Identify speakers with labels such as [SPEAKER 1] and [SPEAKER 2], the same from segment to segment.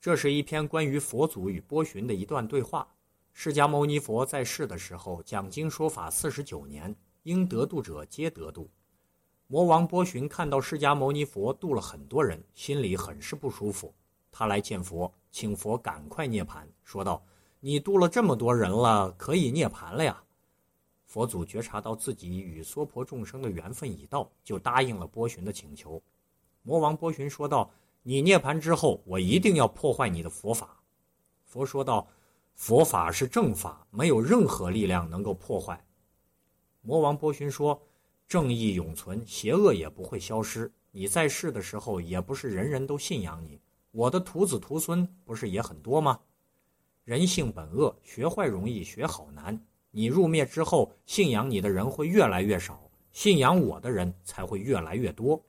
[SPEAKER 1] 这是一篇关于佛祖与波旬的一段对话。释迦牟尼佛在世的时候讲经说法四十九年，应得度者皆得度。魔王波旬看到释迦牟尼佛度了很多人，心里很是不舒服。他来见佛，请佛赶快涅槃，说道：“你度了这么多人了，可以涅槃了呀。”佛祖觉察到自己与娑婆众生的缘分已到，就答应了波旬的请求。魔王波旬说道：“你涅槃之后，我一定要破坏你的佛法。”佛说道：“佛法是正法，没有任何力量能够破坏。”魔王波旬说：“正义永存，邪恶也不会消失。你在世的时候，也不是人人都信仰你。我的徒子徒孙不是也很多吗？人性本恶，学坏容易，学好难。你入灭之后，信仰你的人会越来越少，信仰我的人才会越来越多。”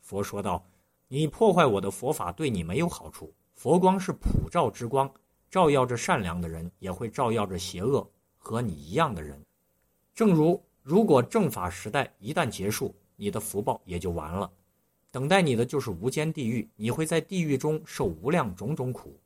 [SPEAKER 1] 佛说道。你破坏我的佛法，对你没有好处。佛光是普照之光，照耀着善良的人，也会照耀着邪恶和你一样的人。正如，如果正法时代一旦结束，你的福报也就完了，等待你的就是无间地狱，你会在地狱中受无量种种苦。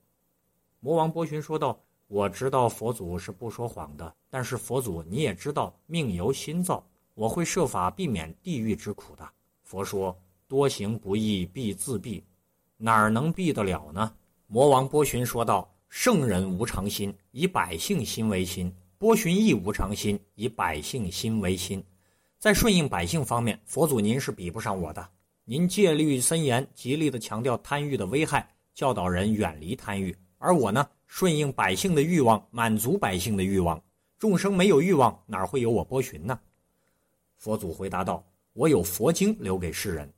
[SPEAKER 1] 魔王波旬说道：“我知道佛祖是不说谎的，但是佛祖你也知道，命由心造，我会设法避免地狱之苦的。”佛说。多行不义必自毙，哪儿能避得了呢？魔王波旬说道：“圣人无常心，以百姓心为心；波旬亦无常心，以百姓心为心。在顺应百姓方面，佛祖您是比不上我的。您戒律森严，极力的强调贪欲的危害，教导人远离贪欲；而我呢，顺应百姓的欲望，满足百姓的欲望。众生没有欲望，哪会有我波旬呢？”佛祖回答道：“我有佛经留给世人。”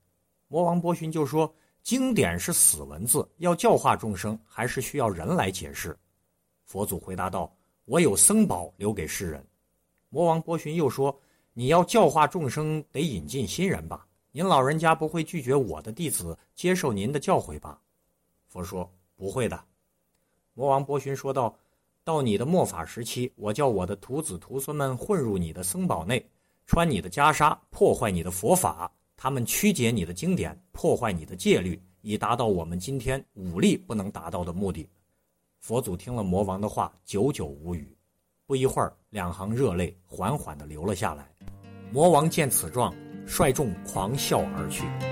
[SPEAKER 1] 魔王波旬就说：“经典是死文字，要教化众生，还是需要人来解释。”佛祖回答道：“我有僧宝留给世人。”魔王波旬又说：“你要教化众生，得引进新人吧？您老人家不会拒绝我的弟子接受您的教诲吧？”佛说：“不会的。”魔王波旬说道：“到你的末法时期，我叫我的徒子徒孙们混入你的僧宝内，穿你的袈裟，破坏你的佛法。”他们曲解你的经典，破坏你的戒律，以达到我们今天武力不能达到的目的。佛祖听了魔王的话，久久无语。不一会儿，两行热泪缓缓地流了下来。魔王见此状，率众狂笑而去。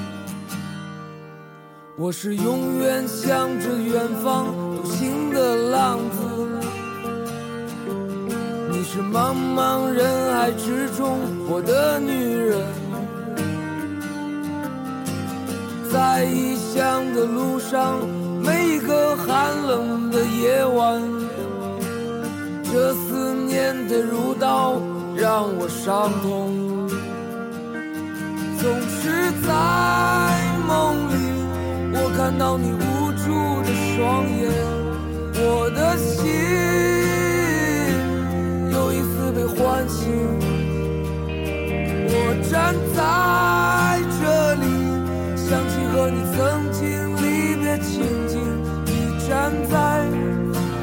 [SPEAKER 2] 我是永远向着远方。独行的浪子，你是茫茫人海之中我的女人，在异乡的路上，每一个寒冷的夜晚，这思念的如刀让我伤痛，总是在，看到你无助的双眼我的心又一次被唤醒我站在这里想起和你曾经离别情景你站在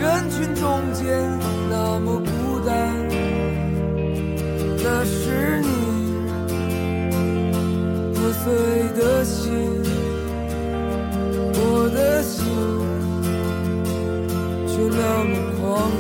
[SPEAKER 2] 人群中间那么孤单。那是你破碎的却那么狂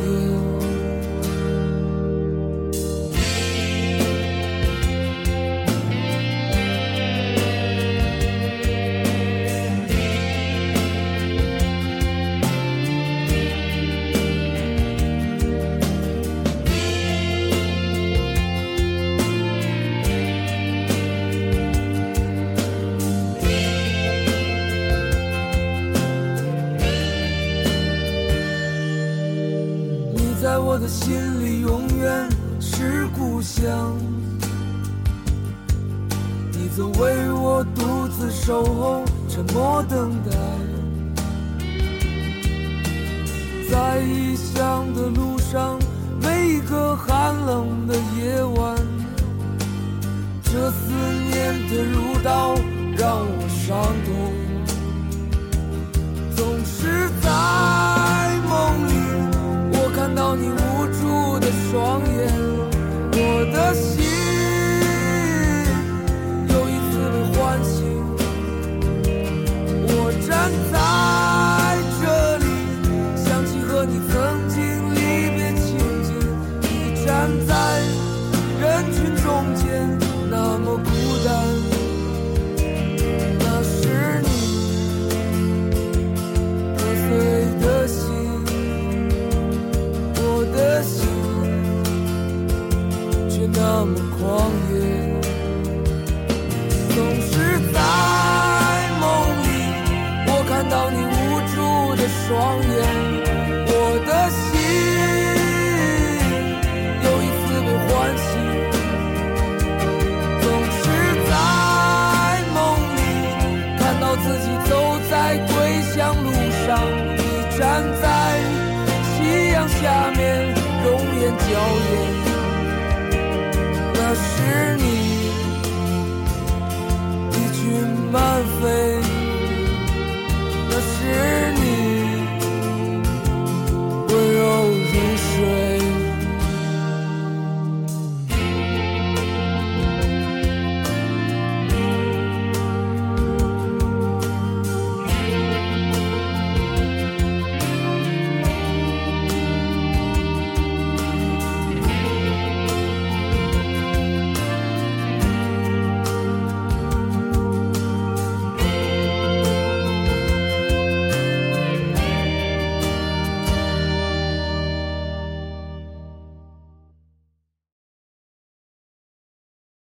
[SPEAKER 2] 在我的心里永远是故乡，你总为我独自守候，沉默等待。在异乡的路上，每一个寒冷的夜晚，这思念的如刀让我伤痛。的双眼，我的心却那么狂野。总是是你，